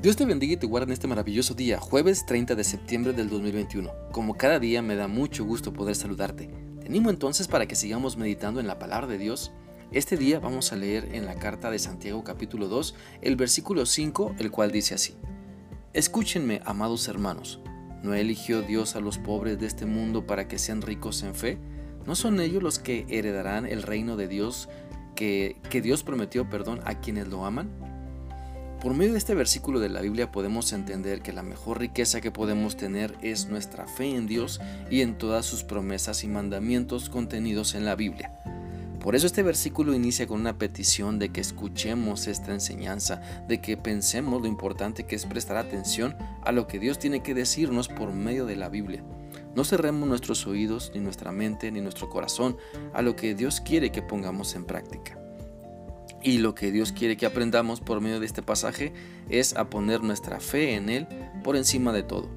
Dios te bendiga y te guarde en este maravilloso día, jueves 30 de septiembre del 2021. Como cada día me da mucho gusto poder saludarte. Te entonces para que sigamos meditando en la palabra de Dios. Este día vamos a leer en la carta de Santiago capítulo 2 el versículo 5, el cual dice así. Escúchenme, amados hermanos. ¿No eligió Dios a los pobres de este mundo para que sean ricos en fe? ¿No son ellos los que heredarán el reino de Dios que, que Dios prometió, perdón, a quienes lo aman? Por medio de este versículo de la Biblia podemos entender que la mejor riqueza que podemos tener es nuestra fe en Dios y en todas sus promesas y mandamientos contenidos en la Biblia. Por eso este versículo inicia con una petición de que escuchemos esta enseñanza, de que pensemos lo importante que es prestar atención a lo que Dios tiene que decirnos por medio de la Biblia. No cerremos nuestros oídos, ni nuestra mente, ni nuestro corazón a lo que Dios quiere que pongamos en práctica. Y lo que Dios quiere que aprendamos por medio de este pasaje es a poner nuestra fe en Él por encima de todo.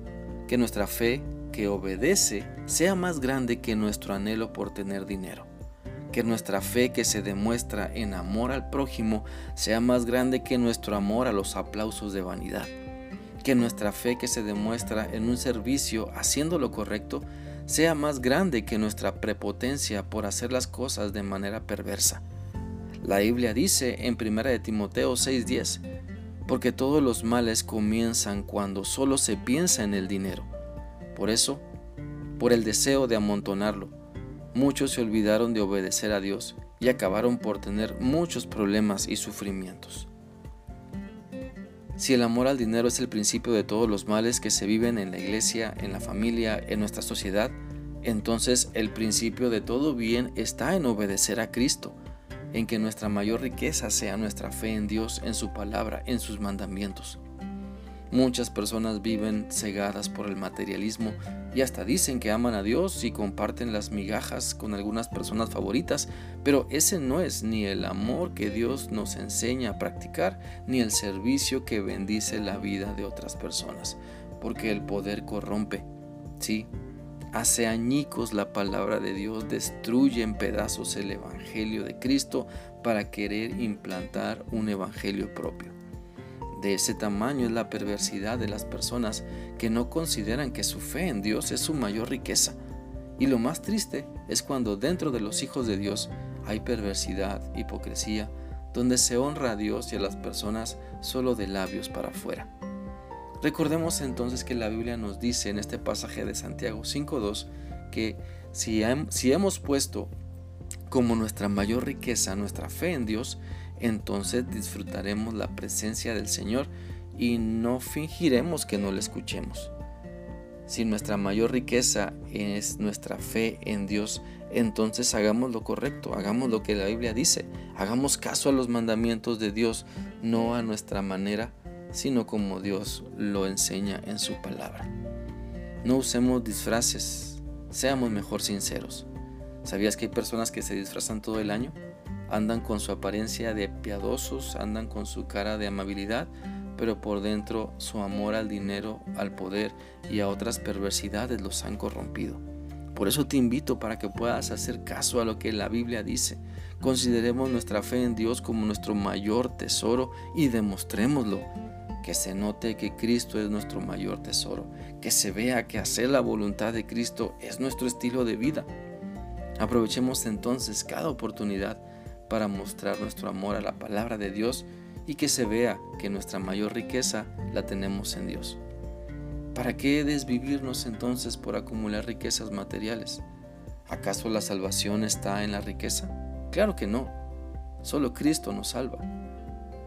Que nuestra fe que obedece sea más grande que nuestro anhelo por tener dinero. Que nuestra fe que se demuestra en amor al prójimo sea más grande que nuestro amor a los aplausos de vanidad. Que nuestra fe que se demuestra en un servicio haciendo lo correcto sea más grande que nuestra prepotencia por hacer las cosas de manera perversa la Biblia dice en 1 de Timoteo 6:10, porque todos los males comienzan cuando solo se piensa en el dinero. Por eso, por el deseo de amontonarlo, muchos se olvidaron de obedecer a Dios y acabaron por tener muchos problemas y sufrimientos. Si el amor al dinero es el principio de todos los males que se viven en la iglesia, en la familia, en nuestra sociedad, entonces el principio de todo bien está en obedecer a Cristo en que nuestra mayor riqueza sea nuestra fe en Dios, en su palabra, en sus mandamientos. Muchas personas viven cegadas por el materialismo y hasta dicen que aman a Dios y comparten las migajas con algunas personas favoritas, pero ese no es ni el amor que Dios nos enseña a practicar, ni el servicio que bendice la vida de otras personas, porque el poder corrompe. Sí, Hace añicos la palabra de Dios destruye en pedazos el Evangelio de Cristo para querer implantar un Evangelio propio. De ese tamaño es la perversidad de las personas que no consideran que su fe en Dios es su mayor riqueza. Y lo más triste es cuando dentro de los hijos de Dios hay perversidad, hipocresía, donde se honra a Dios y a las personas solo de labios para afuera. Recordemos entonces que la Biblia nos dice en este pasaje de Santiago 5.2 que si, si hemos puesto como nuestra mayor riqueza nuestra fe en Dios, entonces disfrutaremos la presencia del Señor y no fingiremos que no le escuchemos. Si nuestra mayor riqueza es nuestra fe en Dios, entonces hagamos lo correcto, hagamos lo que la Biblia dice, hagamos caso a los mandamientos de Dios, no a nuestra manera sino como Dios lo enseña en su palabra. No usemos disfraces, seamos mejor sinceros. ¿Sabías que hay personas que se disfrazan todo el año? Andan con su apariencia de piadosos, andan con su cara de amabilidad, pero por dentro su amor al dinero, al poder y a otras perversidades los han corrompido. Por eso te invito para que puedas hacer caso a lo que la Biblia dice. Consideremos nuestra fe en Dios como nuestro mayor tesoro y demostrémoslo que se note que Cristo es nuestro mayor tesoro, que se vea que hacer la voluntad de Cristo es nuestro estilo de vida. Aprovechemos entonces cada oportunidad para mostrar nuestro amor a la palabra de Dios y que se vea que nuestra mayor riqueza la tenemos en Dios. ¿Para qué desvivirnos entonces por acumular riquezas materiales? ¿Acaso la salvación está en la riqueza? Claro que no. Solo Cristo nos salva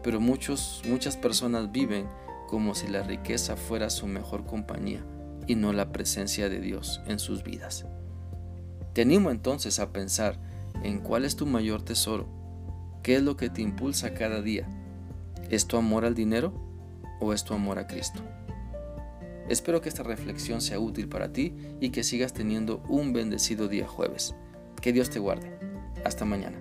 pero muchos, muchas personas viven como si la riqueza fuera su mejor compañía y no la presencia de Dios en sus vidas. Te animo entonces a pensar en cuál es tu mayor tesoro, qué es lo que te impulsa cada día. ¿Es tu amor al dinero o es tu amor a Cristo? Espero que esta reflexión sea útil para ti y que sigas teniendo un bendecido día jueves. Que Dios te guarde. Hasta mañana.